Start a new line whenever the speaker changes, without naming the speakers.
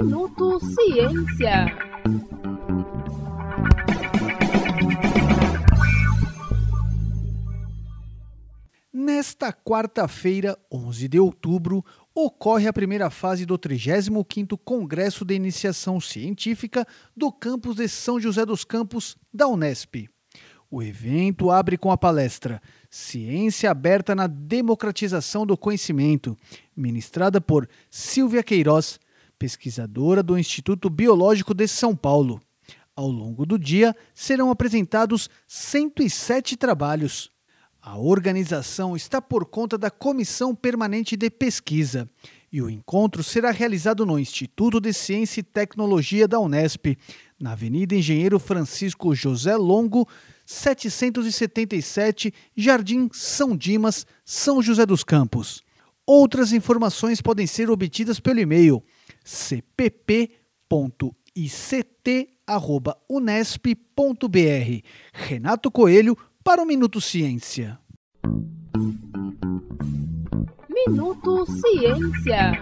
Minuto Ciência.
Nesta quarta-feira, 11 de outubro, ocorre a primeira fase do 35º Congresso de Iniciação Científica do campus de São José dos Campos, da Unesp. O evento abre com a palestra Ciência Aberta na Democratização do Conhecimento, ministrada por Silvia Queiroz, pesquisadora do Instituto Biológico de São Paulo. Ao longo do dia serão apresentados 107 trabalhos. A organização está por conta da Comissão Permanente de Pesquisa e o encontro será realizado no Instituto de Ciência e Tecnologia da Unesp, na Avenida Engenheiro Francisco José Longo, 777, Jardim São Dimas, São José dos Campos. Outras informações podem ser obtidas pelo e-mail cpp.ict@unesp.br. Renato Coelho para o Minuto Ciência.
Minuto Ciência.